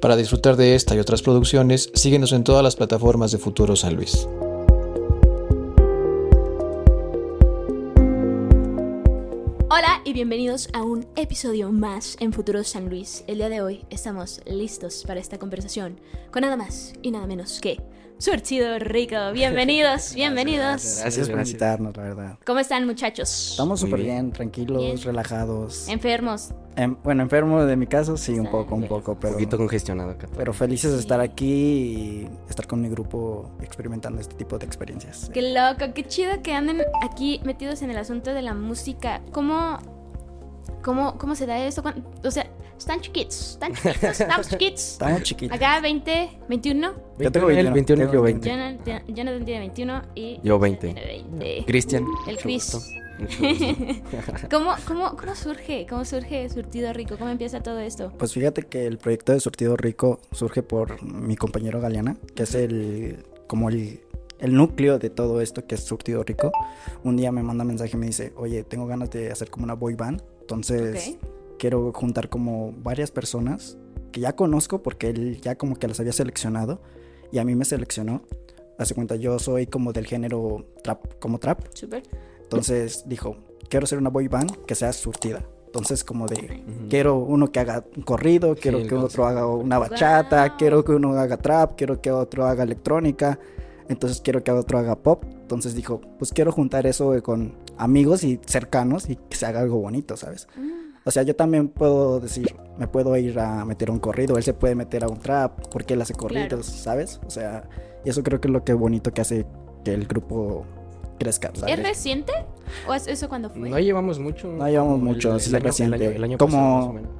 Para disfrutar de esta y otras producciones, síguenos en todas las plataformas de Futuro San Luis. Hola y bienvenidos a un episodio más en Futuro San Luis. El día de hoy estamos listos para esta conversación con nada más y nada menos que Surtido Rico. Bienvenidos, bienvenidos. Gracias, por invitarnos, la verdad. ¿Cómo están muchachos? Estamos súper bien. bien, tranquilos, Bien. relajados. Enfermos. Em, bueno, enfermo de mi caso, sí, un poco, un poco, Un pero, poquito congestionado acá. todo. pero felices de estar aquí y estar con mi grupo experimentando este tipo de experiencias. Qué loco, qué chido que anden aquí metidos en el asunto de la música. ¿Cómo, cómo, cómo se da esto? ¿Cuán- O sea, están chiquitos, están chiquitos, estamos chiquitos. Estamos chiquitos. Acá 20, 21. Yo tengo el 21, 21, yo tengo 20. Jonathan, Jonathan tiene 21 y... Yo 20. tiene 20. Cristian. El Chris. ¿Cómo, cómo, ¿Cómo surge? ¿Cómo surge Surtido Rico? ¿Cómo empieza todo esto? Pues fíjate que el proyecto de Surtido Rico surge por mi compañero Galeana, que es el como el, el núcleo de todo esto que es Surtido Rico. Un día me manda mensaje y me dice, oye, tengo ganas de hacer como una boy band, entonces Ok. Quiero juntar como varias personas que ya conozco porque él ya como que las había seleccionado y a mí me seleccionó. Hace cuenta, yo soy como del género trap, como trap. Súper. Entonces dijo, quiero hacer una boy band que sea surtida. Entonces como de, Ujú. quiero uno que haga un corrido, quiero el que otro concepto. haga una bachata, Guau. quiero que uno haga trap, quiero que otro haga electrónica. Entonces quiero que otro haga pop. Entonces dijo, pues quiero juntar eso con amigos y cercanos y que se haga algo bonito, ¿sabes? O sea, yo también puedo decir, me puedo ir a meter a un corrido, él se puede meter a un trap, porque él hace corridos, Claro. ¿sabes? O sea, y eso creo que es lo que bonito que hace que el grupo crezca, ¿sabes? ¿Es reciente? ¿O es eso cuando fue? No llevamos mucho. No llevamos mucho, el, sí, el año, reciente. El año, el año Como- pasado, más o menos.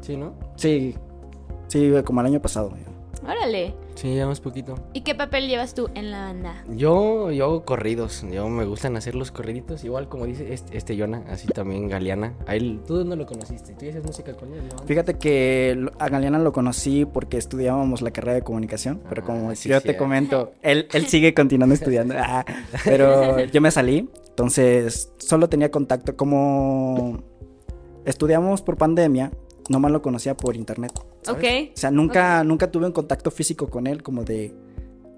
Sí, ¿no? Sí, sí, como el año pasado. Órale. Sí, llevamos poquito. ¿Y qué papel llevas tú en la banda? Yo, yo hago corridos. Yo me gustan hacer los corriditos. Igual como dice este, este Yona, así también Galeana. A él, ¿tú dónde lo conociste? ¿Tú haces música con él? ¿no? Fíjate que a Galeana lo conocí porque estudiábamos la carrera de comunicación, pero como Ah, sí, yo sí, te comento, él, él sigue continuando estudiando, Ah, pero yo me salí, entonces solo tenía contacto como estudiamos por pandemia, nomás lo conocía por internet. ¿sabes? Ok. O sea, nunca, nunca tuve un contacto físico con él, como de,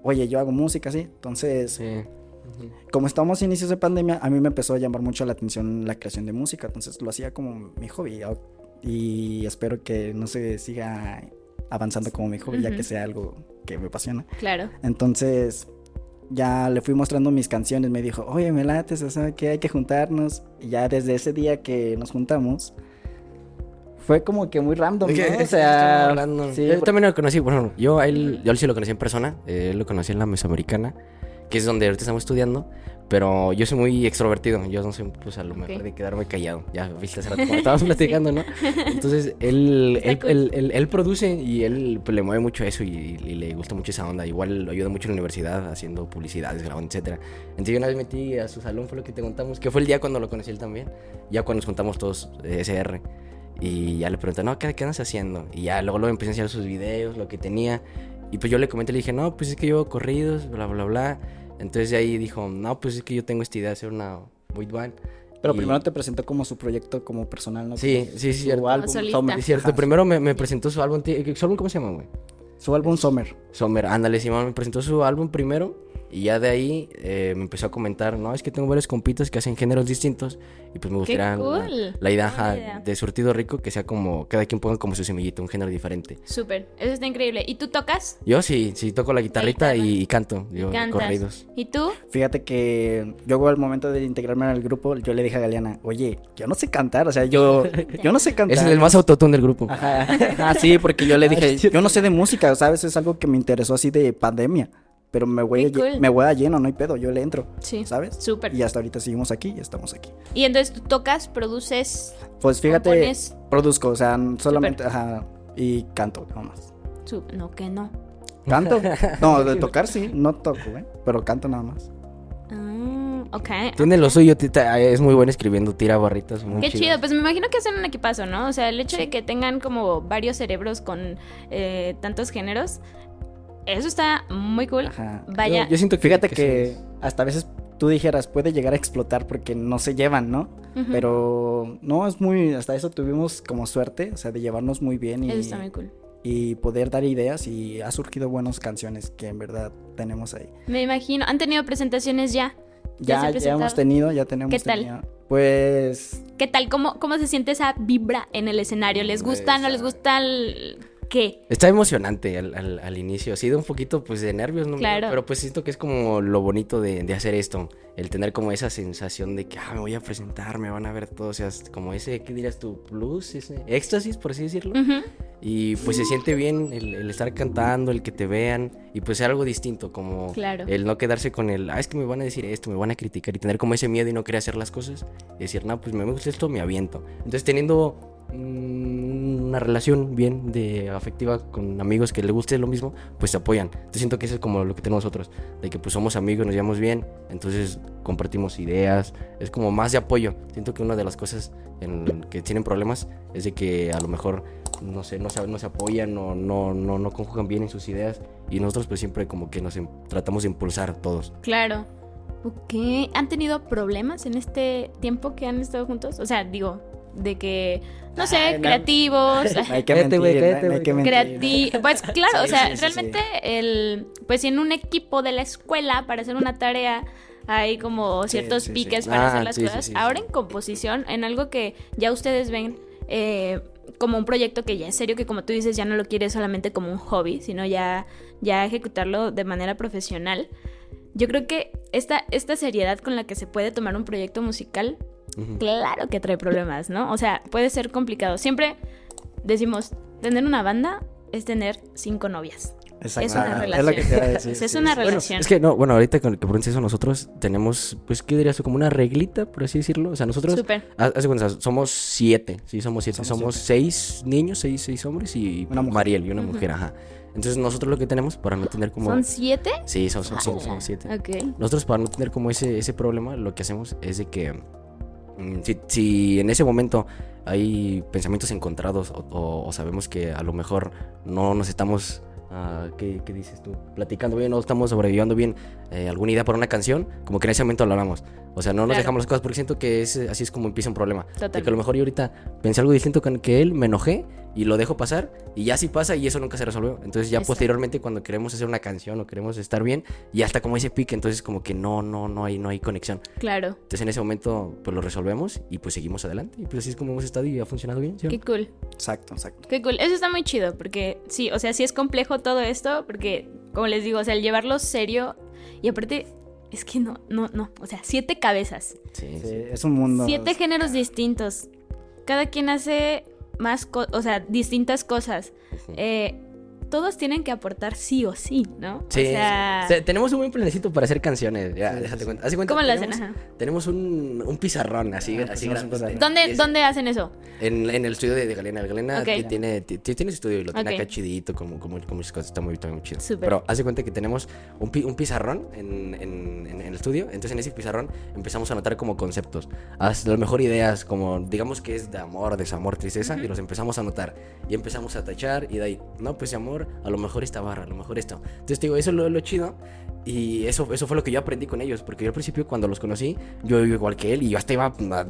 oye, yo hago música, así. Entonces, Sí. Ujú. como estamos a inicios de pandemia, a mí me empezó a llamar mucho la atención la creación de música, entonces lo hacía como mi hobby y espero que no se siga avanzando como mi hobby, ya que sea algo que me apasiona. Claro. Entonces ya le fui mostrando mis canciones, me dijo, oye, me lates, o sea, que hay que juntarnos. Y ya desde ese día que nos juntamos, fue como que muy random, ¿no? O sea, sí, yo por- también lo conocí, bueno, yo a él, yo sí lo conocí en persona, eh, él lo conocí en la Mesoamericana, que es donde ahorita estamos estudiando, pero yo soy muy extrovertido, yo no soy, pues a lo mejor Ok. de quedarme callado, ya viste hace rato como estábamos platicando, ¿no? Entonces, él, él, cool. él- él- él produce y él pues, le mueve mucho eso y, y le gusta mucho esa onda, igual lo ayuda mucho en la universidad haciendo publicidades, grabando, etcétera. Entonces yo una vez metí a su salón, fue lo que te contamos, que fue el día cuando lo conocí él también, ya cuando nos juntamos todos eh, SR. Y ya le pregunté, no, ¿qué, qué andas haciendo? Y ya luego, luego empecé a enseñar sus videos, lo que tenía. Y pues yo le comenté, le dije, no, pues es que yo hago corridos, bla, bla, bla. Entonces de ahí dijo, no, pues es que yo tengo esta idea de hacer una boy band. Pero Y- primero te presentó como su proyecto como personal, ¿no? Sí, sí, sí, Su cierto. álbum. Summer. Es cierto, Ajá, primero me, me presentó su álbum, ¿su álbum cómo se llama, güey? Su álbum Summer. Summer, ándale, Simón me presentó su álbum primero y ya de ahí eh, me empezó a comentar, no, es que tengo varios compitas que hacen géneros distintos y pues me gustaría la- cool. la, idea Buena ajá, idea. de surtido rico que sea como, cada quien ponga como su semillita, un género diferente. Súper. Eso está increíble. ¿Y tú tocas? Yo sí, sí toco la guitarrita y, y canto, yo corridos. ¿Y tú? Fíjate que yo al momento de integrarme al grupo, yo le dije a Galeana, oye, yo no sé cantar, o sea, yo, yo no sé cantar. Es el más autotune del grupo. Ajá, ajá, sí, porque yo le dije, yo no sé de música, ¿sabes? Es algo que me interesó así de pandemia, pero me voy, a, cool. me voy a lleno, no hay pedo, yo le entro, Sí. ¿sabes? Súper. Y hasta ahorita seguimos aquí y estamos aquí. Y entonces tú tocas, produces, Pues fíjate, compones. produzco, o sea, solamente, ajá, y canto, nada más. No, que no. ¿Canto? No, de tocar sí, no toco, ¿eh? Pero canto nada más. Ah, ok. Tiene lo suyo, tita- es muy bueno escribiendo, tira barritas. Muy Qué chidas. chido, pues me imagino que hacen un equipazo, ¿no? O sea, el hecho de que tengan como varios cerebros con eh, tantos géneros, eso está muy cool. Ajá. Vaya, Yo, yo siento que. Fíjate que es- hasta a veces tú dijeras, puede llegar a explotar porque no se llevan, ¿no? Pero no, es muy, hasta eso tuvimos como suerte, o sea, de llevarnos muy bien y, eso está muy cool. y poder dar ideas y ha surgido buenas canciones que en verdad tenemos ahí. Me imagino. ¿Han tenido presentaciones ya? Ya, ya, hemos tenido, ya tenemos ¿Qué tal? tenido- Pues ¿Qué tal? ¿Cómo, ¿Cómo se siente esa vibra en el escenario? ¿Les gusta? ¿No les gusta? el- ¿Qué? Está emocionante al, al- al inicio. Sí, da un poquito pues de nervios, ¿no? Claro. Pero pues siento que es como lo bonito de, de hacer esto. El tener como esa sensación de que, ah, me voy a presentar, me van a ver todos. O sea, como ese, ¿qué dirías tú? Plus, ese éxtasis, por así decirlo. Y pues se siente bien el, el estar cantando, el que te vean. Y pues algo distinto, como Claro. el no quedarse con el, ah, es que me van a decir esto, me van a criticar. Y tener como ese miedo y no querer hacer las cosas. Y decir, no, pues me gusta esto, me aviento. Entonces teniendo mm, una relación bien de afectiva con amigos que les guste lo mismo, pues se apoyan. Entonces siento que eso es como lo que tenemos nosotros, de que pues somos amigos, nos llevamos bien, entonces compartimos ideas, es como más de apoyo. Siento que una de las cosas en que tienen problemas es de que a lo mejor no sé, no se, no se apoyan o no, no, no conjugan bien en sus ideas y nosotros pues siempre como que nos em- tratamos de impulsar todos. Claro. Ok. ¿Han tenido problemas en este tiempo que han estado juntos? O sea, digo, de que, no sé, creativos. no hay que mentir, güey, no- cállate, no hay güey. que mentir. Creati pues claro, o sea, sí, sí, realmente el pues si en un equipo de la escuela para hacer una tarea hay como ciertos sí, sí. piques para Ah, hacer las sí, sí, cosas. sí, Ahora sí. en composición, en algo que ya ustedes ven eh, como un proyecto que ya en serio que como tú dices ya no lo quieres solamente como un hobby, sino ya ya ejecutarlo de manera profesional. Yo creo que esta esta seriedad con la que se puede tomar un proyecto musical Claro que trae problemas, ¿no? O sea, puede ser complicado. Siempre decimos, tener una banda es tener cinco novias. Exacto. Es una Ah, relación. Es lo que te. Es sí, una. Bueno, relación. es que no, bueno, ahorita con que preguntes eso, nosotros tenemos, pues, ¿qué dirías tú? Como una reglita, por así decirlo. O sea, nosotros, Súper. de cuenta, somos siete, sí, somos siete. Somos Somos, seis niños, seis, seis hombres y Una mujer. Mariel y una mujer, ajá. Entonces nosotros lo que tenemos para no tener como... ¿Son siete? Sí, somos, somos, somos- Ala. somos siete. Ok. Nosotros para no tener como ese, ese problema, lo que hacemos es de que si, si en ese momento hay pensamientos encontrados o, sabemos que a lo mejor no nos estamos, ah, ¿qué, dices tú? Platicando bien, no estamos sobreviviendo bien eh, alguna idea por una canción, como que en ese momento lo hablamos. O sea, no nos Claro. dejamos las cosas porque siento que es, así es como empieza un problema. De que a lo mejor yo ahorita pensé algo distinto con que él, me enojé y lo dejo pasar y ya sí pasa y eso nunca se resolvió. Entonces ya Exacto. posteriormente cuando queremos hacer una canción o queremos estar bien, ya está como ese pique, entonces como que no, no, no hay, no hay conexión. Claro. Entonces en ese momento pues lo resolvemos y pues seguimos adelante y pues así es como hemos estado y ha funcionado bien. ¿sí? Qué cool. Exacto, exacto. Qué cool. Eso está muy chido porque sí, o sea, sí es complejo todo esto porque, como les digo, o sea, el llevarlo serio y aparte, es que no, no, no. O sea, siete cabezas. Sí, Sí, sí. es un mundo. Siete géneros distintos. Cada quien hace más, co- o sea, distintas cosas. Eh, todos tienen que aportar sí o sí, ¿no? Sí, o sea, sí. O sea, tenemos un buen planecito para hacer canciones. Ya, Sí, déjate sí. cuenta. Haz cuenta, ¿cómo lo hacen? tenemos- Ajá. Tenemos un, un pizarrón así, Ah, así un grandote. pizarrón. ¿Dónde, ¿Dónde hacen eso? En, en el estudio de, de Galena. Galena Ok. ti- tiene, ti- ti- tiene su estudio y lo tiene Ok. acá chidito, como, como, como muchas cosas. Está muy, está muy chido. Súper. Pero haz de cuenta que tenemos un, un pizarrón en, en- en- en el estudio. Entonces en ese pizarrón empezamos a anotar como conceptos. Hasta lo mejor ideas, como digamos que es de amor, desamor, tristeza. Y los empezamos a anotar. Y empezamos a tachar. Y de ahí, no, pues de a lo mejor esta barra, a lo mejor esto. Entonces te digo, eso es lo, lo chido. Y eso, eso fue lo que yo aprendí con ellos. Porque yo al principio, cuando los conocí, yo iba igual que él. Y yo hasta iba a-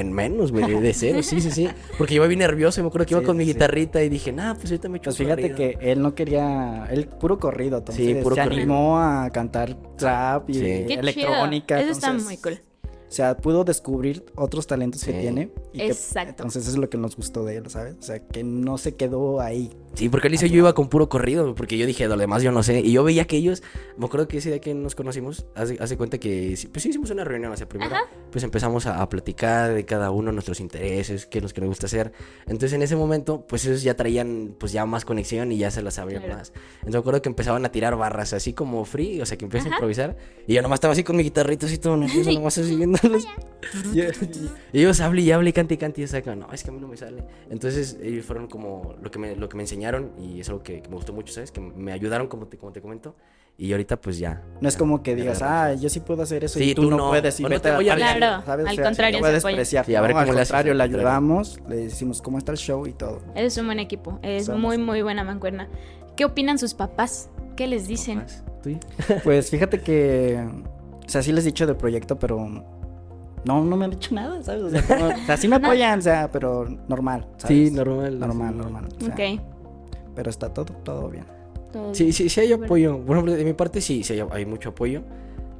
en menos, güey, de- cero. Sí, sí, sí. Porque yo iba bien nervioso. Y me acuerdo que iba Sí, con mi sí. guitarrita. Y dije, nah, pues ahorita me echo Pues fíjate corrido". que él no quería, él puro corrido, entonces Sí, puro se corrido. animó a cantar trap y Sí. Qué electrónica. chido. Eso está entonces, muy cool. O sea, pudo descubrir otros talentos que tiene. Y que- Exacto. entonces eso es lo que nos gustó de él, ¿sabes? O sea, que no se quedó ahí. Sí, porque él dice yo iba con puro corrido, porque yo dije, lo demás yo no sé. Y yo veía que ellos, me acuerdo que ese día que nos conocimos, hace, hace cuenta que, sí, pues sí hicimos una reunión, o sea, primero, pues empezamos a, a platicar de cada uno nuestros intereses, qué es lo que nos gusta hacer. Entonces en ese momento, pues ellos ya traían, pues ya más conexión y ya se las sabían Claro. más. Entonces me acuerdo que empezaban a tirar barras así como free, o sea, que empiezan a improvisar. Y yo nomás estaba así con mi guitarrito así todo nervioso, nomás así viéndolos. y, y ellos hablé y hablé y cante y cante y como, no, es que a mí no me sale. Entonces ellos fueron como lo que me, lo que me enseñaron y es algo que, que me gustó mucho, ¿sabes? Que me ayudaron como te, como te comento. Y ahorita pues ya. No es ya, como que digas, ah, yo sí puedo hacer eso Sí, y tú, tú no, no. puedes y no te voy a parecer", Claro, ¿sabes? al O sea, contrario, se apoyan. despreciar. Sí, a ver No, cómo al contrario, le ayudamos, le decimos cómo está el show y todo. Es un buen equipo. Es Somos muy, muy buena mancuerna. ¿Qué opinan sus papás? ¿Qué les dicen? ¿tú? Pues fíjate que, o sea, sí les he dicho del proyecto, pero no, no me han dicho nada, ¿sabes? O sea, como- o sea, sí me apoyan, o sea, pero normal, ¿sabes? Sí, normal. Normal, sí, normal. o sea, Ok. pero está todo, todo bien. Todo Sí, bien. sí, sí hay apoyo. Por ejemplo, de mi parte sí, sí hay, hay mucho apoyo.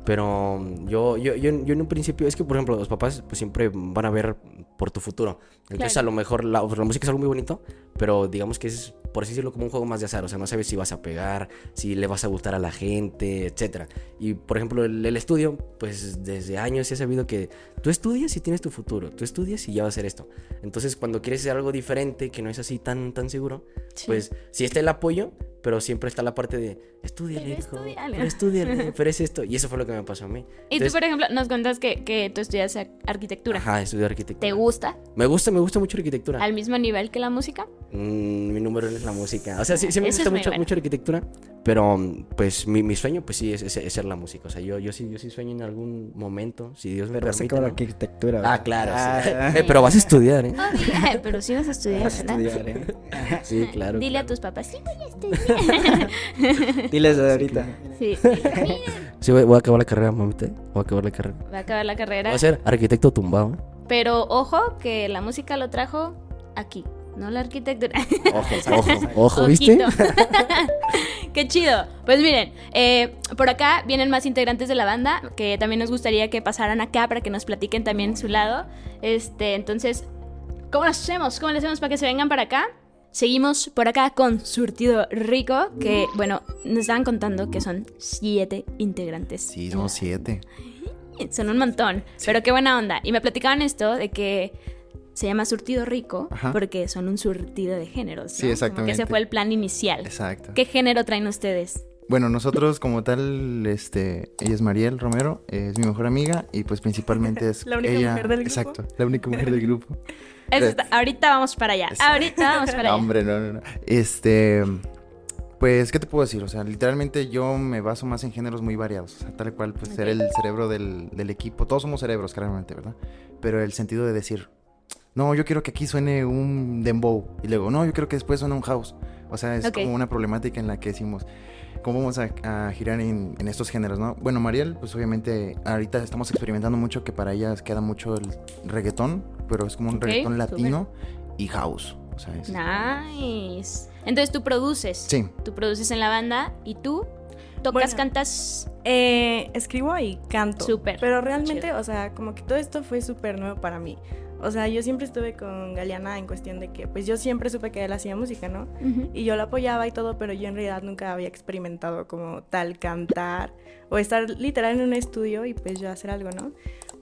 Pero um, yo, yo, yo, yo en un principio, es que por ejemplo, los papás pues siempre van a ver por tu futuro. Entonces Claro. a lo mejor la, la música es algo muy bonito, pero digamos que es, por así decirlo, como un juego más de azar. O sea, no sabes si vas a pegar, si le vas a gustar a la gente, etcétera. Y por ejemplo, el, el estudio, pues desde años se ha sabido que tú estudias y tienes tu futuro. Tú estudias y ya va a ser esto. Entonces cuando quieres hacer algo diferente, que no es así tan, tan seguro, Sí. pues sí está el apoyo, pero siempre está la parte de estudiale, hijo, estudiale". pero estudiale, pero es esto. Y eso fue lo que me pasó a mí. Y tú, Entonces, por ejemplo, nos cuentas que, que tú estudias ar- arquitectura. Ajá, estudié arquitectura. ¿Te gusta? Me gusta, me gusta mucho la arquitectura. ¿Al mismo nivel que la música? Mm, mi número es la música. O sea, sí, sí me Eso gusta mucho, bueno. mucho la arquitectura, pero mm, pues mi, mi sueño pues sí es, es- es ser la música. O sea, yo, yo sí, yo sí sueño en algún momento, si Dios me Pero permite. la ¿no? arquitectura. Ah, ¿verdad? claro. sí. Ah, Eh, pero vas a estudiar, ¿eh? Obvio. Pero sí vas a estudiar, vas a ¿verdad? estudiar, ¿eh? Sí, claro. Dile a claro. tus papás, sí voy a estudiar. Diles de ahorita. Sí, Sí, voy, voy a acabar la carrera, mamita. Voy a acabar la carrera. va a acabar la carrera. Voy a ser arquitecto tumbado. Pero ojo que la música lo trajo aquí, no la arquitectura. Ojo, ojo, ojo, ¿viste? Qué chido. Pues miren, eh, por acá vienen más integrantes de la banda que también nos gustaría que pasaran acá para que nos platiquen también su lado. Este, entonces, ¿cómo lo hacemos? ¿Cómo lo hacemos para que se vengan para acá? Seguimos por acá con Surtido Rico, que bueno, nos estaban contando que son siete integrantes. Sí, somos siete. Son un montón, pero qué buena onda. Y me platicaban esto de que se llama surtido rico Ajá. porque son un surtido de géneros. ¿no? Sí, Como que exactamente. ese fue el plan inicial. Exacto. ¿Qué género traen ustedes? Bueno, nosotros como tal, este, ella es Mariel Romero, es mi mejor amiga y pues principalmente es La única ella, mujer del grupo. Exacto, la única mujer del grupo. Ahorita vamos para allá. Exacto. Ahorita vamos para No, allá. hombre, no, no, no. Este, pues, ¿qué te puedo decir? O sea, literalmente yo me baso más en géneros muy variados. O sea, tal cual, pues, ser el cerebro del, del equipo. Todos somos cerebros, claramente, ¿verdad? Pero el sentido de decir, no, yo quiero que aquí suene un dembow. Y luego, no, yo quiero que después suene un house. O sea, es como una problemática en la que decimos, ¿cómo vamos a, a girar en, en estos géneros, no? Bueno, Mariel, pues obviamente ahorita estamos experimentando mucho que para ella queda mucho el reggaetón, pero es como un Ok, reggaetón latino y house. O sea, es... Nice. Entonces tú produces. Sí. Tú produces en la banda y tú tocas, Bueno. cantas. Eh, escribo y canto. Súper. Pero realmente, Chido. o sea, como que todo esto fue súper nuevo para mí. O sea, yo siempre estuve con Galeana en cuestión de que, pues yo siempre supe que él hacía música, ¿no? Ujú. Y yo lo apoyaba y todo, pero yo en realidad nunca había experimentado como tal cantar o estar literal en un estudio y pues yo hacer algo, ¿no?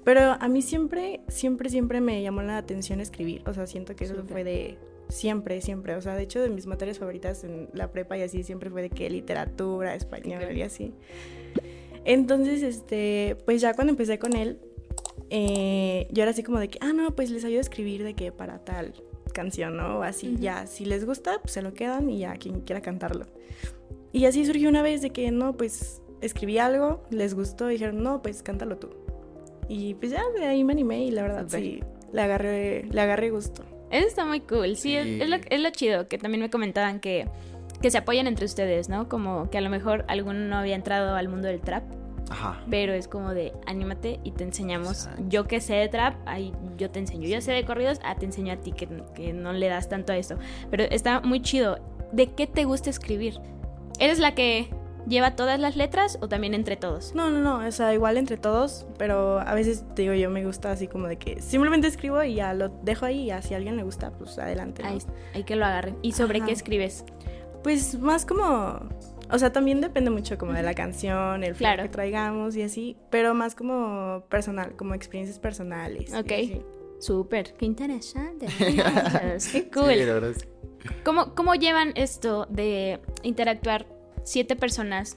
Pero a mí siempre, siempre, siempre me llamó la atención escribir. O sea, siento que eso Súper. fue de siempre, siempre. O sea, de hecho, de mis materias favoritas en la prepa y así siempre fue de que literatura, español y así. Entonces, este, pues ya cuando empecé con él, eh, yo era así como de que, ah, no, pues les ayudo a escribir de que para tal canción, ¿no? O así, Ujú. ya, si les gusta, pues se lo quedan y ya quien quiera cantarlo. Y así surgió una vez de que, no, pues escribí algo, les gustó y dijeron, no, pues cántalo tú. Y pues ya de ahí me animé y la verdad Súper. sí, le agarré, le agarré gusto. Eso está muy cool. Sí, es- lo, es lo chido. Que también me comentaban que, que se apoyan entre ustedes, ¿no? Como que a lo mejor alguno no había entrado al mundo del trap. Ajá. Pero es como de anímate y te enseñamos. Exacto. Yo que sé de trap, ahí yo te enseño. Yo sé de corridos, ah, te enseño a ti que, que no le das tanto a esto. Pero está muy chido. ¿De qué te gusta escribir? ¿Eres la que lleva todas las letras o también entre todos? No, no, no, o sea, igual entre todos, pero a veces te digo yo me gusta así como de que simplemente escribo y ya lo dejo ahí y ya si a alguien le gusta, pues adelante. ¿no? Ahí, ahí que lo agarren. ¿Y sobre Ajá. qué escribes? Pues más como, o sea, también depende mucho como de la canción, el flow Claro. que traigamos y así, pero más como personal, como experiencias personales. Ok. Súper, qué interesante. qué cool. Sí, ¿Cómo, ¿Cómo llevan esto de interactuar siete personas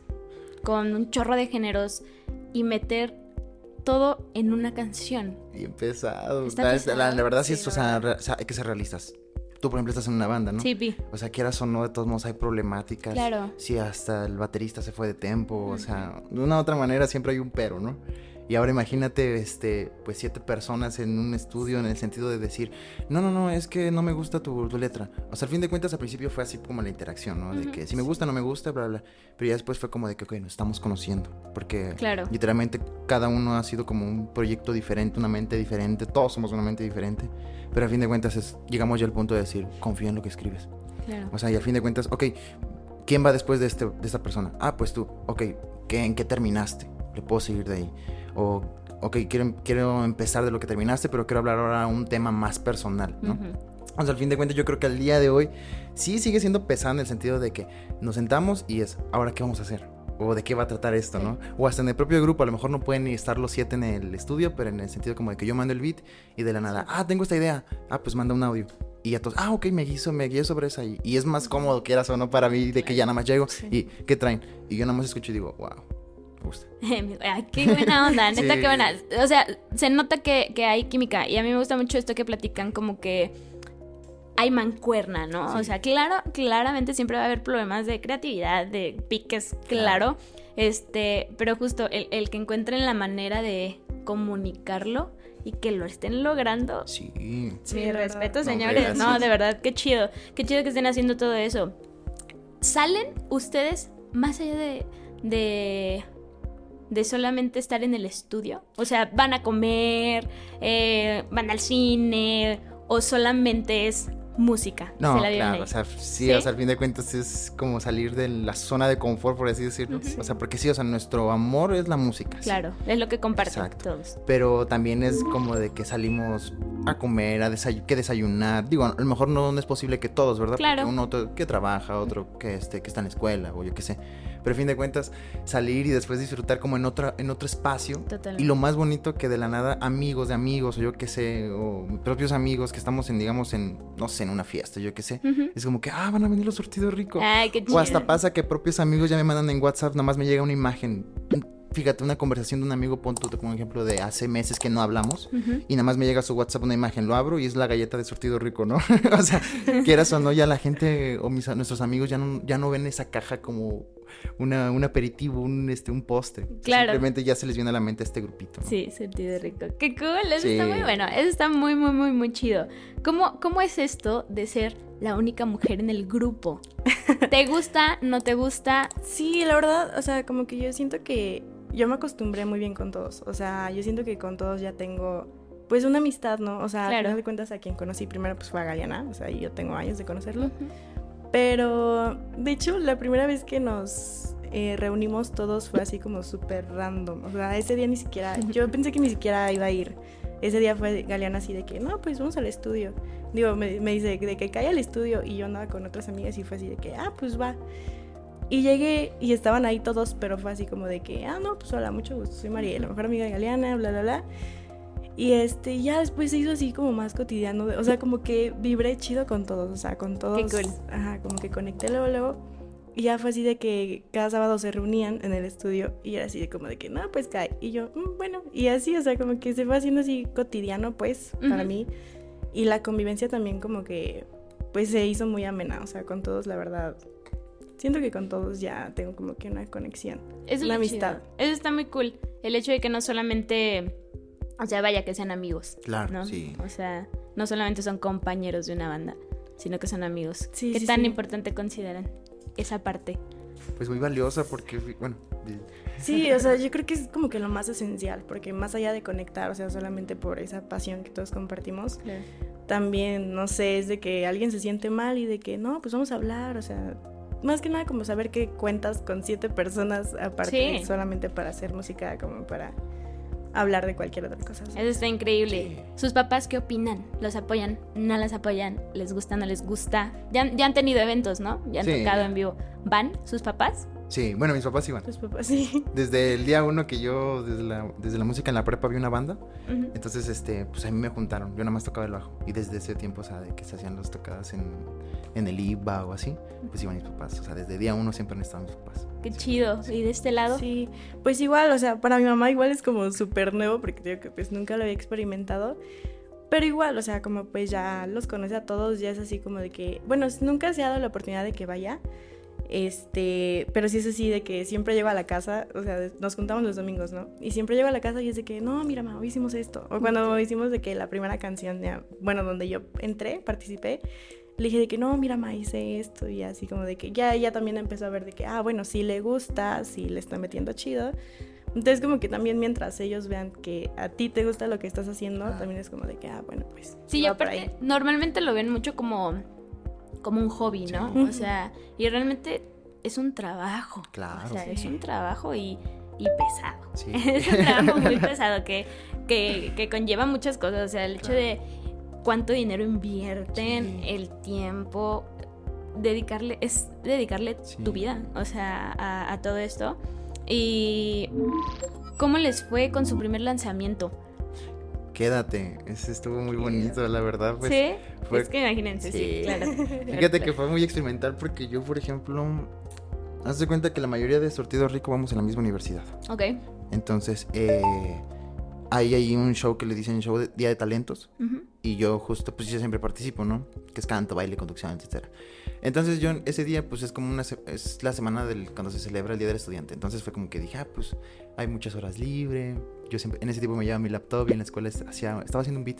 con un chorro de géneros y meter todo en una canción? Bien pesado. Está la, pesado. la- la verdad sí, Sí, es, o la sea, verdad. re- o sea, hay que ser realistas. Tú, por ejemplo, estás en una banda, ¿no? Sí, Pi. O sea, quieras o no, de todos modos hay problemáticas. Claro. Si hasta el baterista se fue de tempo, o sea, de una u otra manera siempre hay un pero, ¿no? Y ahora imagínate, este, pues siete personas en un estudio en el sentido de decir, no, no, no, es que no me gusta tu, tu letra. O sea, al fin de cuentas al principio fue así como la interacción, ¿no? De Ujú. que si me gusta, no me gusta, bla, bla. Pero ya después fue como de que, ok, nos estamos conociendo. Porque Claro. literalmente cada uno ha sido como un proyecto diferente, una mente diferente, todos somos una mente diferente. Pero al fin de cuentas es, llegamos ya al punto de decir, confía en lo que escribes. Claro. O sea, y al fin de cuentas, ok, ¿quién va después de, este, de esta persona? Ah, pues tú, ok, ¿qué, ¿en qué terminaste? Le puedo seguir de ahí. O, ok, quiero, quiero empezar de lo que terminaste, pero quiero hablar ahora un tema más personal, ¿no? Ujú. O sea, al fin de cuentas, yo creo que al día de hoy sí sigue siendo pesado en el sentido de que nos sentamos y es, ¿ahora qué vamos a hacer? O de qué va a tratar esto, ¿no? O hasta en el propio grupo, a lo mejor no pueden estar los siete en el estudio, pero en el sentido como de que yo mando el beat y de la nada, ah, tengo esta idea, ah, pues manda un audio. Y ya todos, ah, ok, me guío, me guío sobre esa. Y, y es más cómodo, quieras o no, para mí, de que ya nada más llego y ¿qué traen? Y yo nada más escucho y digo, wow, me gusta. Ay, qué buena onda, neta, Sí. qué buena. O sea, se nota que, que hay química y a mí me gusta mucho esto que platican como que hay mancuerna, ¿no? O sea, claro, claramente siempre va a haber problemas de creatividad, de piques, claro. Este, pero justo el, el que encuentren la manera de comunicarlo y que lo estén logrando. Sí. Sí, Mi respeto. No, señores. No, de verdad, qué chido. Qué chido que estén haciendo todo eso. ¿Salen ustedes más allá de, de, de solamente estar en el estudio? O sea, ¿van a comer? eh, ¿Van al cine? ¿O solamente es música? No, Se la viven claro, ahí. o sea, sí, ¿Sí? o sea, al fin de cuentas es como salir de la zona de confort, por así decirlo. O sea, porque sí, o sea, nuestro amor es la música. sí. Claro, es lo que comparten Exacto. todos. Pero también es como de que salimos a comer, a desay- que desayunar. Digo, a lo mejor no, no es posible que todos, ¿verdad? Claro. Porque uno otro que trabaja, otro que, este, que está en la escuela o yo qué sé. Pero a fin de cuentas, salir y después disfrutar como en, otra, en otro espacio. Totalmente. Y lo más bonito que de la nada, amigos de amigos, o yo qué sé, o mis propios amigos que estamos en, digamos, en, no sé, en una fiesta, yo qué sé. Es como que, ah, van a venir los surtidos ricos. Ay, qué chido. O hasta pasa que propios amigos ya me mandan en WhatsApp, nada más me llega una imagen. Fíjate, una conversación de un amigo, pon tú como ejemplo de hace meses que no hablamos, y nada más me llega a su WhatsApp una imagen, lo abro y es la galleta de surtido rico, ¿no? o sea, quieras o no, ya la gente o mis, nuestros amigos ya no, ya no ven esa caja como una, un aperitivo, un, este, un postre. Claro. Simplemente ya se les viene a la mente este grupito, ¿no? Sí, sentido rico. Qué cool, eso Sí. está muy bueno, eso está muy, muy, muy, muy chido. ¿Cómo, ¿Cómo es esto de ser la única mujer en el grupo? ¿Te gusta? ¿No te gusta? Sí, la verdad, o sea, como que yo siento que yo me acostumbré muy bien con todos. O sea, yo siento que con todos ya tengo, pues, una amistad, ¿no? O sea, Claro. al final de cuentas, a quien conocí primero, pues, fue a Galeana. O sea, y yo tengo años de conocerlo. Pero, de hecho, la primera vez que nos eh, reunimos todos fue así como súper random. O sea, ese día ni siquiera, yo pensé que ni siquiera iba a ir. Ese día fue Galeana así de que, no, pues vamos al estudio. Digo, me, me dice de que cae al estudio y yo andaba con otras amigas y fue así de que, ah, pues va. Y llegué y estaban ahí todos, pero fue así como de que, ah, no, pues hola, mucho gusto, soy María, la mejor amiga de Galeana, bla, bla, bla. Y este, ya después se hizo así como más cotidiano, o sea, como que vibré chido con todos, o sea, con todos. cool. Ajá, como que conecté luego, luego. Y ya fue así de que cada sábado se reunían en el estudio y era así de como de que, no, pues cae. Y yo, "Mm, bueno, y así, o sea, como que se fue haciendo así cotidiano, pues, para mí. Y la convivencia también como que, pues, se hizo muy amena, o sea, con todos, la verdad. Siento que con todos ya tengo como que una conexión. Es Una chido. amistad. Eso está muy cool. El hecho de que no solamente, o sea, vaya que sean amigos. Claro, ¿no? sí. O sea, no solamente son compañeros de una banda, sino que son amigos. Sí, ¿Qué sí, tan sí. importante consideran esa parte? Pues muy valiosa porque, bueno, Sí, o sea, yo creo que es como que lo más esencial, porque más allá de conectar, o sea, solamente por esa pasión que todos compartimos, también, no sé, es de que alguien se siente mal y de que no, pues vamos a hablar, o sea, más que nada como saber que cuentas con siete personas aparte Sí. solamente para hacer música, como para hablar de cualquier otra cosa. Eso está increíble. Sí. ¿Sus papás qué opinan? ¿Los apoyan? ¿No los apoyan? ¿Les gusta? ¿No les gusta? Ya, han- ya han tenido eventos, ¿no? Ya han Sí. tocado en vivo. ¿Van sus papás? Sí, bueno, mis papás iban. Pues papá, sí. Desde el día uno que yo, desde la, desde la música en la prepa, vi una banda. Ujú. Entonces, este, pues a mí me juntaron. Yo nada más tocaba el bajo. Y desde ese tiempo, o sea, de que se hacían las tocadas en, en el IVA o así, pues iban mis papás. O sea, desde día uno siempre han estado mis papás. Qué chido. ¿Y de este lado? Sí, pues igual, o sea, para mi mamá igual es como súper nuevo porque digo que pues nunca lo había experimentado. Pero igual, o sea, como pues ya los conoce a todos, ya es así como de que, bueno, nunca se ha dado la oportunidad de que vaya. Este, pero sí es así de que siempre llego a la casa, o sea, nos juntamos los domingos, ¿no? Y siempre llego a la casa y es de que, no, mira, mamá, hoy hicimos esto. O cuando hicimos de que la primera canción, ya, bueno, donde yo entré, participé, le dije de que no, mira, ma, hice esto y así como de que ya ella también empezó a ver de que, ah, bueno, sí le gusta, sí le está metiendo chido. Entonces como que también mientras ellos vean que a ti te gusta lo que estás haciendo, también es como de que, ah, bueno, pues Sí, y aparte, normalmente lo ven mucho como como un hobby, ¿no? Sí. O sea, y realmente es un trabajo. Claro. O sea, Sí. es un trabajo y, y pesado. Sí. es un trabajo muy pesado que, que, que conlleva muchas cosas. O sea, el hecho de cuánto dinero invierten, el tiempo, dedicarle, es dedicarle tu vida, o sea, a, a todo esto. Y ¿cómo les fue con su primer lanzamiento? Quédate. Ese estuvo muy bonito, la verdad. Pues, ¿Sí? fue- Es que imagínense, sí, Sí. claro. Fíjate que fue muy experimental porque yo, por ejemplo, haz de cuenta que la mayoría de Sortido Rico vamos a la misma universidad. Ok. Entonces, eh, hay ahí un show que le dicen show de Día de Talentos. Y yo justo, pues yo siempre participo, ¿no? Que es canto, baile, conducción, etcétera. Entonces yo ese día, pues es como una, es la semana del, cuando se celebra el Día del Estudiante. Entonces fue como que dije, ah, pues hay muchas horas libre. Yo siempre, en ese tiempo me llevaba mi laptop y en la escuela hacía, estaba haciendo un beat.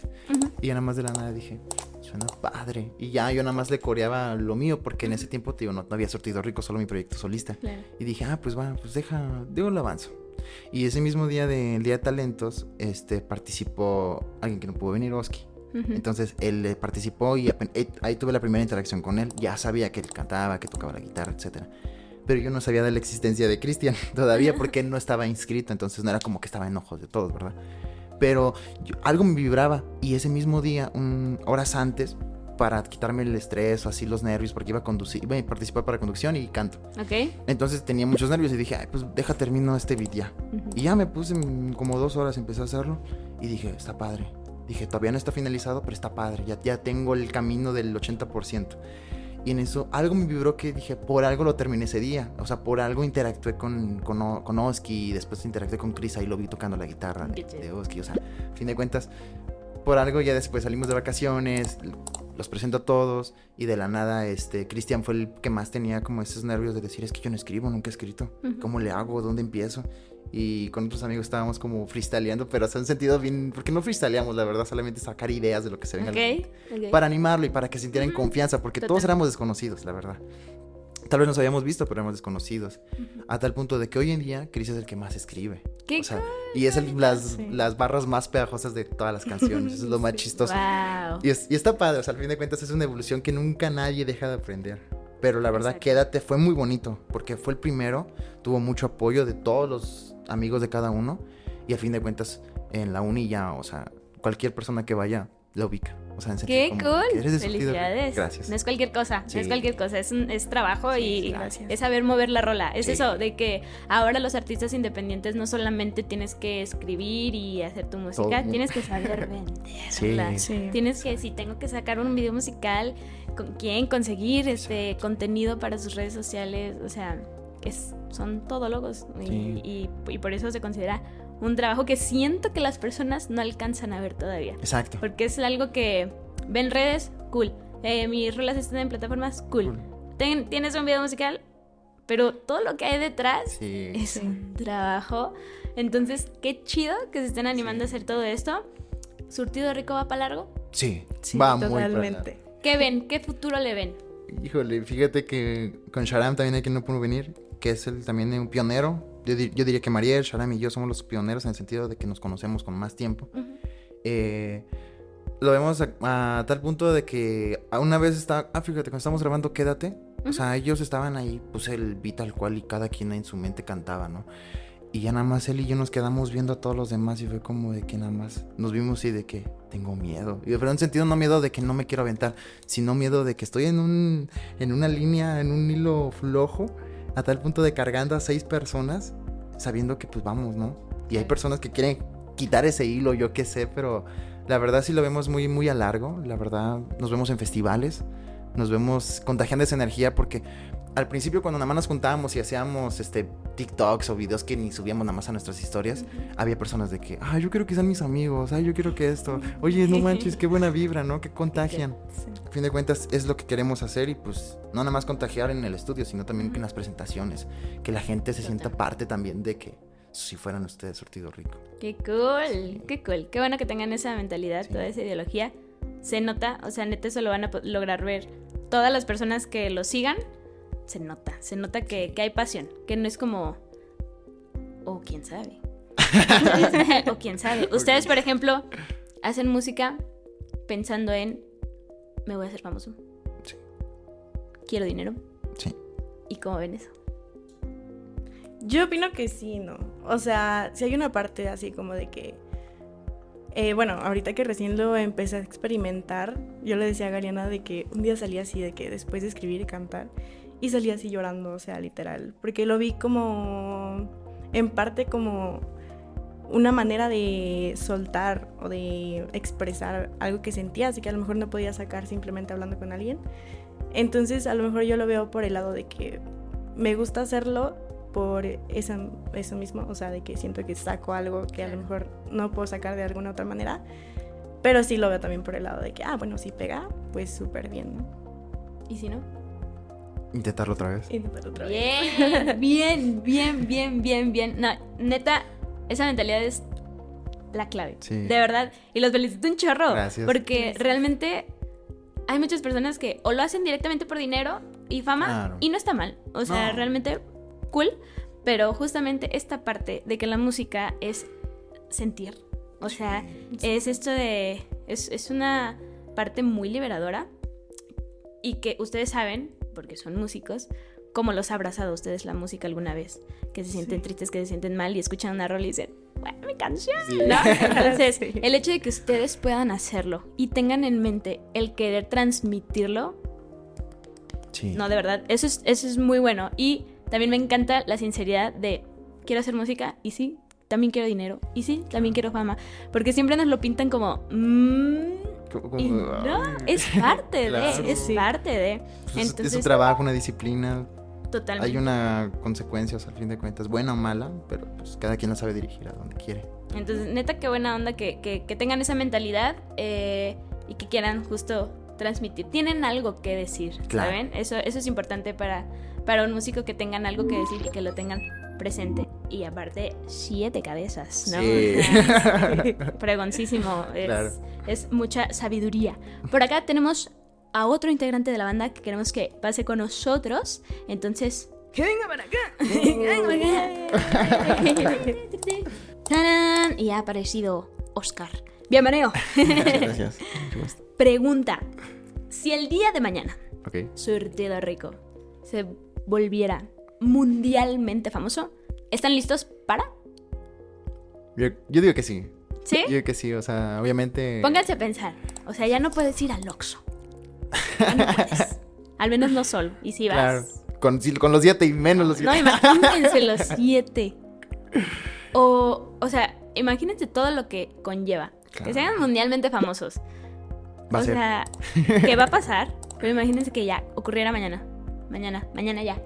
Y ya nada más de la nada dije, suena padre. Y ya yo nada más le coreaba lo mío porque en ese tiempo, te digo, no, no había sortido rico, solo mi proyecto solista. Claro. Y dije, ah, pues va, pues deja, digo, lo avanzo. Y ese mismo día del Día de Talentos, este, participó alguien que no pudo venir, Oski. Entonces él eh, participó y eh, ahí tuve la primera interacción con él. Ya sabía que él cantaba, que tocaba la guitarra, etcétera. Pero yo no sabía de la existencia de Cristian todavía porque él no estaba inscrito, entonces no era como que estaba en ojos de todos, ¿verdad? Pero yo- algo me vibraba y ese mismo día, un- horas antes, para quitarme el estrés o así los nervios, porque iba a conducir, iba a participar para conducción y canto. Ok. Entonces tenía muchos nervios y dije, Ay, pues deja termino este beat ya. Y ya me puse mm, como dos horas, empecé a hacerlo y dije, está padre. Dije, todavía no está finalizado, pero está padre. Ya, ya tengo el camino del 80%. Y en eso algo me vibró que dije, por algo lo terminé ese día. O sea, por algo interactué con, con, con Oski y después interactué con Chris. Ahí lo vi tocando la guitarra de, de Oski. O sea, a fin de cuentas, por algo ya después salimos de vacaciones, los presento a todos y de la nada, este, Cristian fue el que más tenía como esos nervios de decir, es que yo no escribo, nunca he escrito. ¿Cómo le hago? ¿Dónde empiezo? Y con otros amigos estábamos como freestyleando, pero se han sentido bien, porque no freestyleamos, la verdad, solamente sacar ideas de lo que se venga. a la mente. Ok. ok. Para animarlo y para que sintieran Ujú. confianza, porque Total. todos éramos desconocidos, la verdad. Tal vez nos habíamos visto, pero éramos desconocidos. A tal punto de que hoy en día Chris es el que más escribe. ¿Qué O sea, y es el- las, Sí. las barras más pegajosas de todas las canciones. Eso es lo más chistoso. Wow. Y, es- y está padre, o sea, al fin de cuentas es una evolución que nunca nadie deja de aprender. Pero la verdad, Exacto. quédate, fue muy bonito, porque fue el primero, tuvo mucho apoyo de todos los amigos de cada uno, y al fin de cuentas, en la uni ya, o sea, cualquier persona que vaya, la ubica. O sea, en sentido ¡Qué como cool! eres. Felicidades. Gracias. No es cualquier cosa, no es cualquier cosa, es, un- es trabajo y gracias. es saber mover la rola. Es Sí. eso, de que ahora los artistas independientes no solamente tienes que escribir y hacer tu música, Todo. tienes que saber venderla. Sí. Sí. Tienes que, si tengo que sacar un video musical, ¿con quién conseguir este contenido para sus redes sociales? O sea, es, son todólogos y, Sí. y, y por eso se considera un trabajo que siento que las personas no alcanzan a ver todavía. Exacto. Porque es algo que ven redes, cool. Eh, mis rolas están en plataformas, cool. Cool. Ten- tienes un video musical, pero todo lo que hay detrás Sí. es un trabajo. Entonces, qué chido que se estén animando Sí. a hacer todo esto. ¿Surtido rico va para largo? Sí. Sí, Va muy totalmente. ¿Qué ven? ¿Qué futuro le ven? Híjole, fíjate que con Sharam también hay quien no pudo venir, que es el, también un pionero. Yo, di- yo diría que Mariel, Sharam y yo somos los pioneros en el sentido de que nos conocemos con más tiempo. Ujú. Eh, lo vemos a, a tal punto de que una vez está, ah, fíjate, cuando estamos grabando Quédate, o sea, ellos estaban ahí, puse el beat tal cual y cada quien en su mente cantaba, ¿no? Y ya nada más él y yo nos quedamos viendo a todos los demás y fue como de que nada más nos vimos y de que tengo miedo. Y pero en un sentido no miedo de que no me quiero aventar, sino miedo de que estoy en un en una línea, en un hilo flojo, a tal punto de cargando a seis personas, sabiendo que pues vamos, ¿no? Y hay personas que quieren quitar ese hilo, yo qué sé, pero la verdad sí lo vemos muy muy a largo, la verdad nos vemos en festivales, nos vemos contagiando esa energía porque al principio cuando nada más nos juntábamos y hacíamos este TikToks o videos que ni subíamos nada más a nuestras historias, había personas de que, ah, yo quiero que sean mis amigos, ay, yo quiero que esto, oye, no manches, qué buena vibra, ¿no? Que contagian. Sí. A fin de cuentas es lo que queremos hacer y pues no nada más contagiar en el estudio, sino también en las presentaciones, que la gente se sienta parte también de que si fueran ustedes surtido rico. Qué cool, qué cool. Qué bueno que tengan esa mentalidad, Sí. toda esa ideología. Se nota, o sea, neta eso lo van a lograr ver todas las personas que lo sigan. Se nota, se nota que, que hay pasión, que no es como... O quién sabe. o quién sabe. Ustedes, por ejemplo, hacen música pensando en... Me voy a hacer famoso. Sí. quiero dinero. Sí. ¿Y cómo ven eso? Yo opino que sí, ¿no? O sea, si hay una parte así como de que... eh, bueno, ahorita que recién lo empecé a experimentar, yo le decía a Gariana de que un día salía así, de que después de escribir y cantar, y salía así llorando, o sea, literal, porque lo vi como, en parte como una manera de soltar o de expresar algo que sentías y que a lo mejor no podía sacar simplemente hablando con alguien. Entonces, a lo mejor yo lo veo por el lado de que me gusta hacerlo por esa, eso mismo, o sea, de que siento que saco algo que a lo mejor no puedo sacar de alguna otra manera, pero sí lo veo también por el lado de que, ah, bueno, si pega, pues súper bien, ¿no? ¿Y si no? Intentarlo otra vez. Intentar otra vez. Bien, bien, bien, bien, bien, bien. No, neta, esa mentalidad es la clave. Sí. De verdad. Y los felicito un chorro. Gracias. Porque Gracias. realmente hay muchas personas que o lo hacen directamente por dinero y fama Claro. y no está mal. O sea, No. realmente cool. Pero justamente esta parte de que la música es sentir. O sea, es esto de... Es, es una parte muy liberadora y que ustedes saben, porque son músicos, cómo los ha abrazado a ustedes la música alguna vez. Que se sienten Sí. tristes, que se sienten mal y escuchan una rola y dicen, bueno, mi canción. Sí. ¿no? Entonces, Sí. el hecho de que ustedes puedan hacerlo y tengan en mente el querer transmitirlo, Sí. no, de verdad, eso es, eso es muy bueno. Y también me encanta la sinceridad de, quiero hacer música y sí, también quiero dinero y sí, también quiero fama. Porque siempre nos lo pintan como... "Mm", Como- como- y no, ay. es parte Claro. de, es Sí. parte de. Es- Entonces, es un trabajo, una disciplina. totalmente. Hay una consecuencia, o sea, al fin de cuentas, buena o mala, pero pues cada quien la sabe dirigir a donde quiere. Entonces, neta, qué buena onda que, que- que tengan esa mentalidad eh, y que quieran justo transmitir. Tienen algo que decir, Claro. ¿saben? Eso, eso es importante para, para un músico que tengan algo que decir y que lo tengan presente. Y aparte, siete cabezas, ¿no? Sí. Pregoncísimo. Es, Claro. es mucha sabiduría. Por acá tenemos a otro integrante de la banda que queremos que pase con nosotros. Entonces, ¡que venga para acá! ¡Venga para acá! Y ha aparecido Oscar. Bienvenido. Gracias. Pregunta. Si el día de mañana Ok. Surtido Rico se volviera mundialmente famoso, ¿están listos para? Yo, yo digo que sí. ¿Sí? Yo digo que sí, o sea, obviamente. Pónganse a pensar. O sea, ya no puedes ir al Oxxo. Ya no puedes. Al menos no solo. Y si vas. Claro. Con, los 7 y menos los 7. No, imagínense los siete. O, o sea, imagínense todo lo que conlleva. Que sean mundialmente famosos. Va a o ser. sea, ¿qué va a pasar? Pero imagínense que ya ocurriera mañana. Mañana, mañana ya.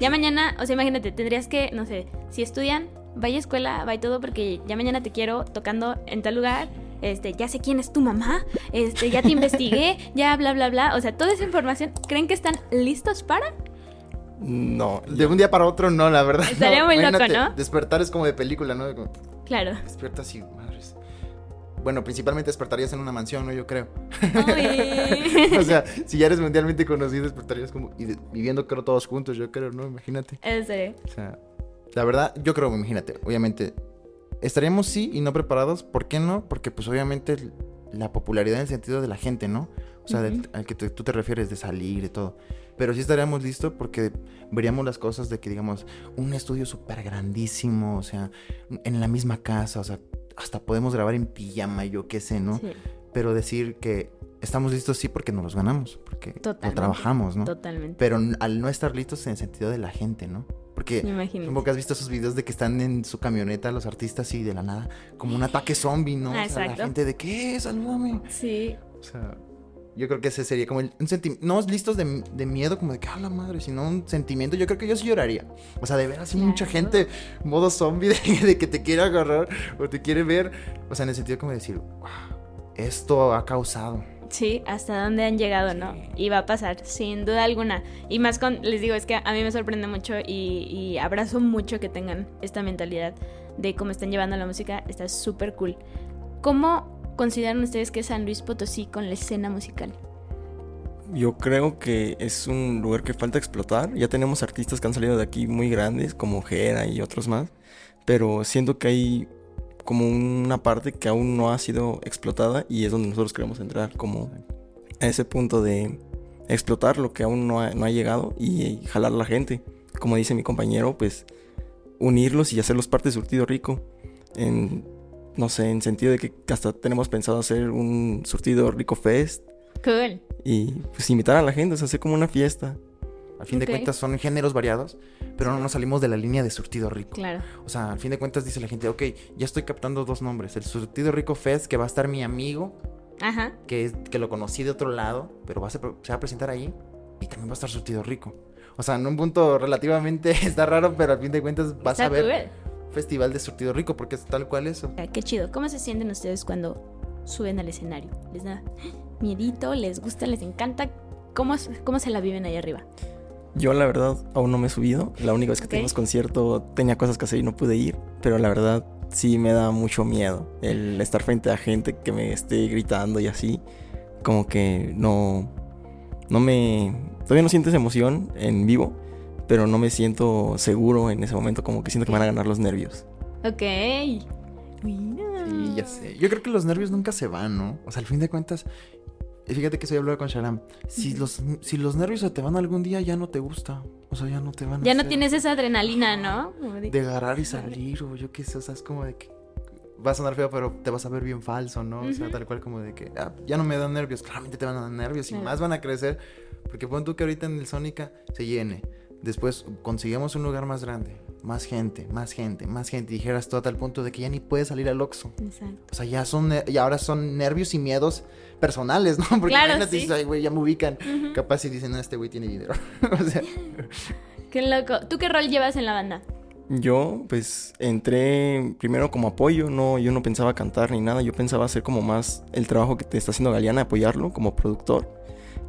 Ya mañana, o sea, imagínate, tendrías que, no sé, si estudian, vaya a escuela, vaya todo, porque ya mañana te quiero tocando en tal lugar. Este, ya sé quién es tu mamá, este, ya te investigué, ya bla bla bla. O sea, toda esa información, ¿creen que están listos para? No. De un día para otro, no, la verdad. Estaría no. muy loco, ¿no? Despertar es como de película, ¿no? Como, Claro. despiertas y. Bueno, principalmente despertarías en una mansión, ¿no? Yo creo. O sea, si ya eres mundialmente conocido, despertarías como. Y viviendo, creo, todos juntos, yo creo, ¿no? Imagínate. En serio. O sea, la verdad, yo creo, imagínate, obviamente, estaríamos sí y no preparados. ¿Por qué no? Porque, pues, obviamente, la popularidad en el sentido de la gente, ¿no? O sea, del- al que te- tú te refieres de salir y todo. Pero sí estaríamos listos porque veríamos las cosas de que, digamos, un estudio súper grandísimo, o sea, en la misma casa, o sea, hasta podemos grabar en pijama, yo qué sé, ¿no? Sí, Pero decir que estamos listos sí porque nos los ganamos, porque lo Totalmente. trabajamos, ¿no? totalmente. Pero al no estar listos en el sentido de la gente, ¿no? Porque imagino. supongo que has visto esos videos de que están en su camioneta los artistas y de la nada, como un ataque zombie, ¿no? Ah, O sea, la gente de ¿qué? Salúdame. Sí, O sea, yo creo que ese sería como el- un sentimiento, no listos de, de miedo, como de que, a la madre, sino un sentimiento, yo creo que yo sí lloraría. O sea, de ver así mucha gente, modo zombie, de, de que te quiere agarrar o te quiere ver. O sea, en el sentido como de decir, wow, esto ha causado. Sí, hasta dónde han llegado, ¿no? Y va a pasar, sin duda alguna. Y más con, les digo, es que a mí me sorprende mucho y, y abrazo mucho que tengan esta mentalidad de cómo están llevando la música. Está súper cool. ¿Cómo consideran ustedes que es San Luis Potosí con la escena musical? Yo creo que es un lugar que falta explotar. Ya tenemos artistas que han salido de aquí muy grandes, como Jera y otros más. Pero siento que hay como una parte que aún no ha sido explotada y es donde nosotros queremos entrar, como a ese punto de explotar lo que aún no ha, llegado y, jalar a la gente. Como dice mi compañero, pues unirlos y hacerlos parte de Surtido Rico. En, no sé, en sentido de que hasta tenemos pensado hacer un Surtido Rico Fest Cool. y pues invitar a la gente, o sea, hacer como una fiesta. Al fin de cuentas son géneros variados, pero no nos salimos de la línea de surtido rico. Claro. O sea, al fin de cuentas dice la gente, ok, ya estoy captando dos nombres. El surtido rico Fest, que va a estar mi amigo, Ajá. que, es, que lo conocí de otro lado, pero va a ser- se va a presentar ahí. Y también va a estar surtido rico. O sea, en un punto relativamente está raro, pero al fin de cuentas vas Está a ver cool. Festival de surtido rico, porque es tal cual eso. Qué chido. ¿Cómo se sienten ustedes cuando suben al escenario? ¿Les da miedito? ¿Les gusta? ¿Les encanta? ¿Cómo, cómo se la viven ahí arriba? Yo la verdad aún no me he subido. La única vez que Ok. tuvimos concierto tenía cosas que hacer y no pude ir. Pero la verdad sí me da mucho miedo el estar frente a gente que me esté gritando y así. Como que no... No me... Todavía no siento esa emoción en vivo. Pero no me siento seguro en ese momento. Como que siento que me van a ganar los nervios. Ok. Mira. Sí, ya sé. Yo creo que los nervios nunca se van, ¿no? O sea, al fin de cuentas, fíjate que soy hablado con Sharam. Si los, si los nervios se te van algún día, ya no te gusta. O sea, ya no te van a Ya no hacer tienes esa adrenalina, ¿no? De- De agarrar y salir, o yo qué sé, o sea, es como de que. Va a sonar feo, pero te vas a ver bien falso, ¿no? O sea, tal cual como de que, ah, ya no me dan nervios. Claramente te van a dar nervios y más van a crecer. Porque pon tú que ahorita en el Sónica se llene. Después conseguimos un lugar más grande, más gente, más gente, más gente. Y dijeras tú a tal punto de que ya ni puedes salir al Oxxo. Exacto. O sea, ya son, y ahora son nervios y miedos personales, ¿no? Porque Claro, imagínate, sí. dices, ay, güey, ya me ubican. Capaz si dicen, no, este güey tiene dinero. o sea, Qué loco. ¿Tú qué rol llevas en la banda? Yo, pues, entré primero como apoyo, no, yo no pensaba cantar ni nada, yo pensaba hacer como más el trabajo que te está haciendo Galeana, apoyarlo como productor.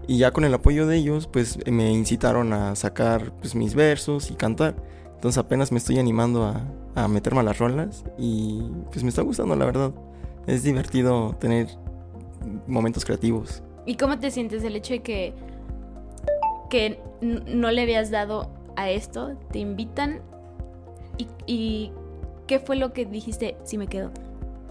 Y ya con el apoyo de ellos, pues me incitaron a sacar pues, mis versos y cantar. Entonces apenas me estoy animando a, a meterme a las rolas y pues me está gustando, la verdad. Es divertido tener momentos creativos. ¿Y cómo te sientes el hecho de que, que no le habías dado a esto? ¿Te invitan? ¿Y, y qué fue lo que dijiste si me quedo?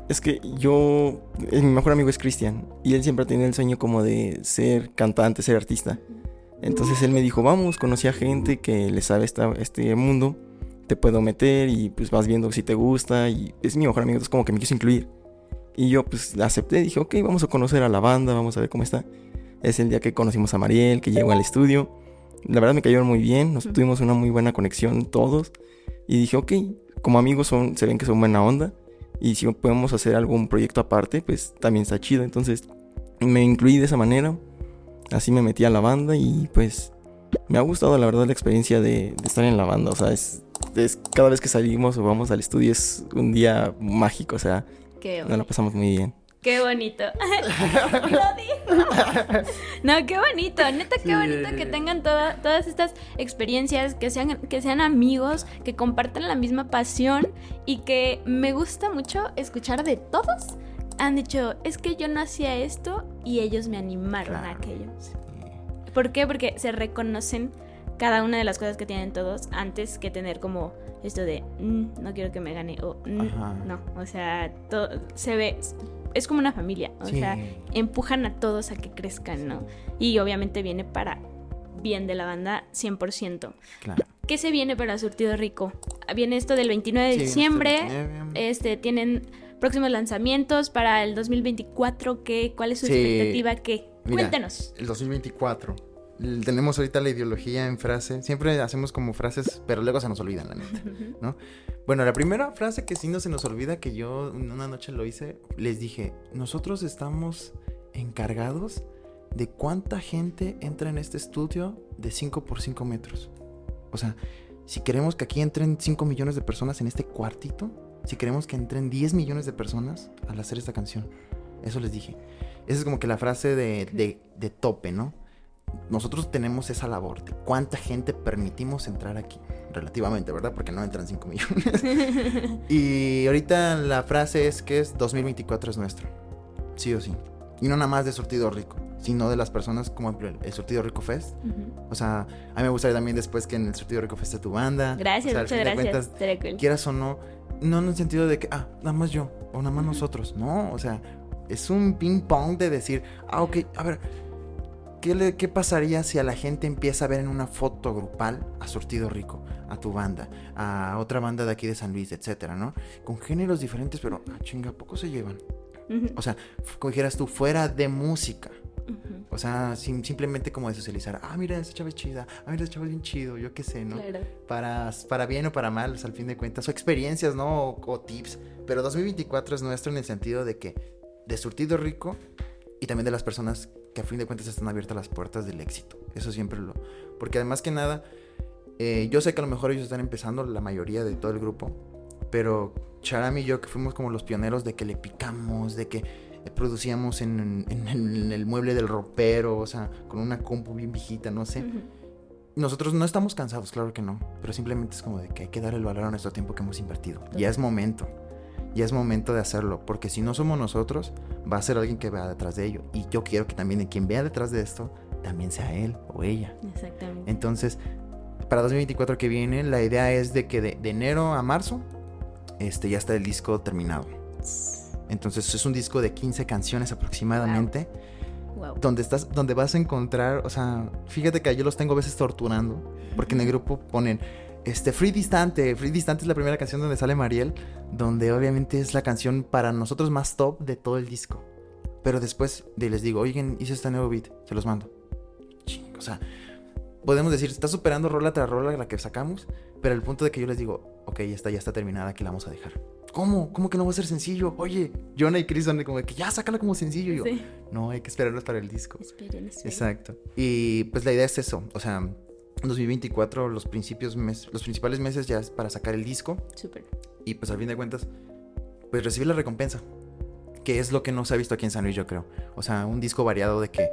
Es que yo, eh, mi mejor amigo es Cristian y él siempre ha tenido el sueño como de ser cantante, ser artista. Entonces él me dijo, vamos, conocí a gente que le sabe esta- este mundo, te puedo meter y pues vas viendo si te gusta y es mi mejor amigo, entonces como que me quiso incluir. Y yo pues acepté, dije, ok, vamos a conocer a la banda, vamos a ver cómo está. Es el día que conocimos a Mariel, que llegó al estudio. La verdad me cayeron muy bien, nos tuvimos una muy buena conexión todos. Y dije, ok, como amigos son, se ven que son buena onda. Y si podemos hacer algún proyecto aparte, pues también está chido. Entonces me incluí de esa manera. Así me metí a la banda y pues me ha gustado la verdad la experiencia de, de estar en la banda. O sea, es, es- cada vez que salimos o vamos al estudio es un día mágico. O sea, nos la pasamos muy bien. Qué bonito. Lo dijo. No, qué bonito. Neta, qué bonito que tengan toda- todas estas experiencias, que sean, que sean amigos, que compartan la misma pasión y que me gusta mucho escuchar de todos. Han dicho, es que yo no hacía esto y ellos me animaron a aquello. ¿Por qué? Porque se reconocen cada una de las cosas que tienen todos antes que tener como esto de "Mm, no quiero que me gane o "Mm, no, o sea, todo se ve es como una familia, o Sí. sea, empujan a todos a que crezcan, ¿no? Y obviamente viene para bien de la banda 100%. claro. ¿Qué se viene para Surtido Rico? Viene esto del 29 de Sí, diciembre. este 29. Este, tienen próximos lanzamientos para el 2024. ¿Qué, ¿Cuál es su Sí. expectativa? ¿Qué? Mira, Cuéntanos. El 2024. Tenemos ahorita la ideología en frase. Siempre hacemos como frases, pero luego se nos olvidan, la neta. ¿no? Bueno, la primera frase que sí no se nos olvida, que yo una noche lo hice, les dije, nosotros estamos encargados de cuánta gente entra en este estudio de 5 por 5 metros. O sea, si queremos que aquí entren 5 millones de personas en este cuartito, si queremos que entren 10 millones de personas al hacer esta canción. Eso les dije. Esa es como que la frase de, de- de tope, ¿no? Nosotros tenemos esa labor de cuánta gente permitimos entrar aquí. Relativamente, ¿verdad? Porque no entran 5 millones. y ahorita la frase es que es 2024 es nuestro. Sí o sí. Y no nada más de Surtido Rico, sino de las personas como el, el Surtido Rico Fest. Ujú. O sea, a mí me gustaría también después que en el Surtido Rico Fest esté tu banda. Gracias, O sea, muchas gracias. cuentas, cool. quieras o no, no en el sentido de que, ah, nada más yo, o nada más nosotros. No, o sea, es un ping pong de decir, ah, ok, a ver, ¿qué, le- qué pasaría si a la gente empieza a ver en una foto grupal a Surtido Rico, a tu banda, a otra banda de aquí de San Luis, etcétera, ¿no? Con géneros diferentes, pero, ah, chinga, ¿a poco se llevan? O sea, dijeras tú, fuera de música. O sea, sim- simplemente como de socializar. Ah, mira, esa chava es chida. Ah, mira, ese chava es bien chido. Yo qué sé, ¿no? Claro. Para, para bien o para mal, al fin de cuentas. O experiencias, ¿no? O, o tips. Pero 2024 es nuestro en el sentido de que de surtido rico y también de las personas que a fin de cuentas están abiertas las puertas del éxito. Eso siempre lo... Porque además que nada, eh, yo sé que a lo mejor ellos están empezando, la mayoría de todo el grupo, pero Charam y yo que fuimos como los pioneros de que le picamos, de que producíamos en, en- en el mueble del ropero, o sea, con una compu bien viejita, no sé. Ujú. Nosotros no estamos cansados, claro que no, pero simplemente es como de que hay que dar el valor a nuestro tiempo que hemos invertido. Ya es momento, ya es momento de hacerlo, porque si no somos nosotros, va a ser alguien que vea detrás de ello. Y yo quiero que también quien vea detrás de esto, también sea él o ella. Exactamente. Entonces, para 2024 que viene, la idea es de que de, de enero a marzo, este, ya está el disco terminado. Entonces es un disco de 15 canciones aproximadamente Wow. donde estás, donde vas a encontrar, o sea, fíjate que yo los tengo a veces torturando, porque en el grupo ponen, este, Free Distante, Free Distante es la primera canción donde sale Mariel, donde obviamente es la canción para nosotros más top de todo el disco. Pero después de les digo, oigan, hice este nuevo beat, se los mando. Ching, o sea, podemos decir, está superando rola tras rola la que sacamos, pero el punto de que yo les digo, ok, ya está, ya está terminada, que la vamos a dejar. ¿Cómo? ¿Cómo que no va a ser sencillo? Oye, Jonah y Chris son de como de que ya, sácala como sencillo. Y yo, Sí. no, hay que esperarlos para el disco. Esperen, esperen. Exacto. Y pues la idea es eso, o sea, 2024 los principios mes- los principales meses ya es para sacar el disco Súper. y pues al fin de cuentas pues recibir la recompensa, que es lo que no se ha visto aquí en San Luis, yo creo. O sea, un disco variado de que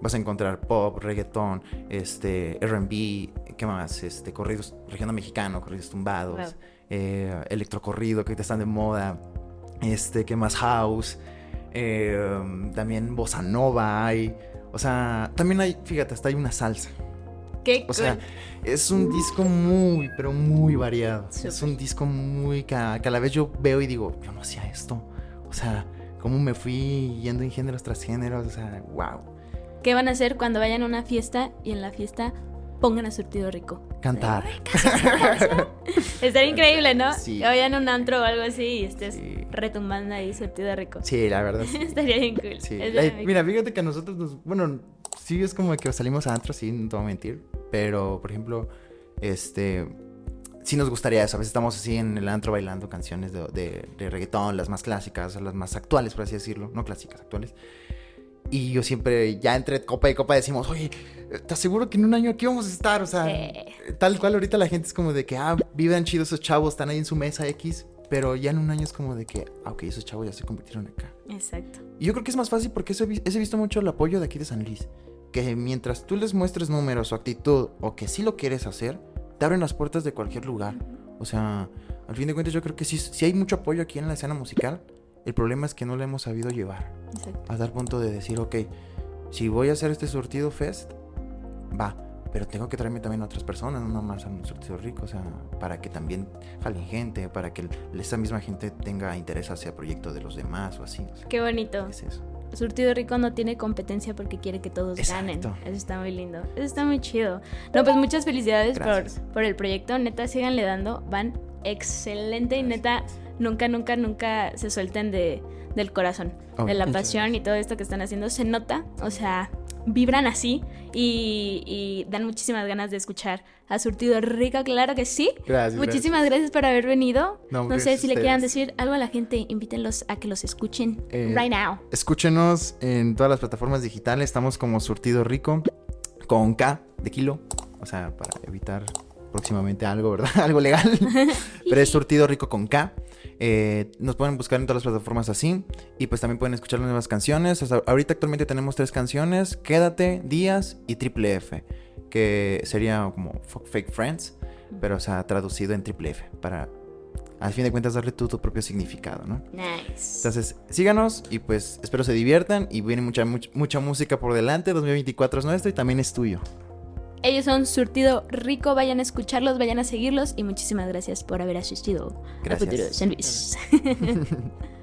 vas a encontrar pop, reggaetón, este R&B, ¿qué más? Este corridos regional mexicano, corridos tumbados, Wow. eh, electrocorrido que ahorita están de moda, este, ¿qué más? House, eh, también bossa nova hay, o sea, también hay, fíjate, hasta hay una salsa. Qué O sea, cool. es un disco muy, pero muy variado. Es un disco muy que a, que a la vez yo veo y digo, yo no hacía esto. O sea, cómo me fui yendo en géneros tras géneros. O sea, wow. ¿Qué van a hacer cuando vayan a una fiesta y en la fiesta pongan a surtido rico? Cantar. Estaría increíble, ¿no? Sí. Que vayan a un antro o algo así y estés Sí. retumbando ahí surtido rico. Sí, la verdad. sí. Estaría bien cool. Sí. Mira, fíjate que a nosotros nos. Bueno, sí es como que salimos a antro, sí, no te voy a mentir. Pero, por ejemplo, este. Sí nos gustaría eso. A veces estamos así en el antro bailando canciones de, de, de reggaetón, las más clásicas, las más actuales, por así decirlo. No clásicas, actuales. Y yo siempre, ya entre copa y copa, decimos, oye, ¿estás seguro que en un año aquí vamos a estar? O sea, Sí. tal cual ahorita la gente es como de que, ah, vivan chidos esos chavos, están ahí en su mesa X. Pero ya en un año es como de que, ah, ok, esos chavos ya se convirtieron acá. Exacto. Y yo creo que es más fácil porque eso he, he visto mucho el apoyo de aquí de San Luis. Que mientras tú les muestres números o actitud o que sí lo quieres hacer, te abren las puertas de cualquier lugar. O sea, al fin de cuentas yo creo que sí, sí hay mucho apoyo aquí en la escena musical. El problema es que no lo hemos sabido llevar. Exacto. A dar punto de decir, ok, si voy a hacer este surtido fest, va. Pero tengo que traerme también a otras personas, no nada más a un surtido rico, o sea, para que también jalen gente, para que esa misma gente tenga interés hacia proyectos de los demás o así. o sea, Qué bonito. es eso. Surtido Rico no tiene competencia porque quiere que todos ganen. Eso está muy lindo. Eso está muy chido. No, pues muchas felicidades por, por el proyecto. Neta, síganle dando. Van excelente y neta, nunca, nunca, nunca se suelten de, del corazón, Oh, de la pasión y todo esto que están haciendo. Se nota, o sea, vibran así y, y dan muchísimas ganas de escuchar a Surtido Rico, claro que sí. Gracias. Muchísimas gracias por haber venido. No, No, sé si le quieran decir algo a la gente, invítenlos a que los escuchen Eh, right now. Escúchenos en todas las plataformas digitales. Estamos como Surtido Rico con K de kilo. O sea, para evitar próximamente algo, ¿verdad? algo legal. Pero es Surtido Rico con K. Eh, nos pueden buscar en todas las plataformas así. Y pues también pueden escuchar las nuevas canciones. Hasta ahorita actualmente tenemos tres canciones. Quédate, Días y Triple F. Que sería como Fake Friends. Pero o sea, traducido en Triple F. Para, al fin de cuentas, darle tú tu propio significado, ¿no? Nice. Entonces, síganos y pues espero se diviertan y viene mucha, mucha, mucha música por delante. 2024 es nuestro y también es tuyo. Ellos son Surtido Rico, vayan a escucharlos, vayan a seguirlos y muchísimas gracias por haber asistido a Gracias. Futuro San Luis.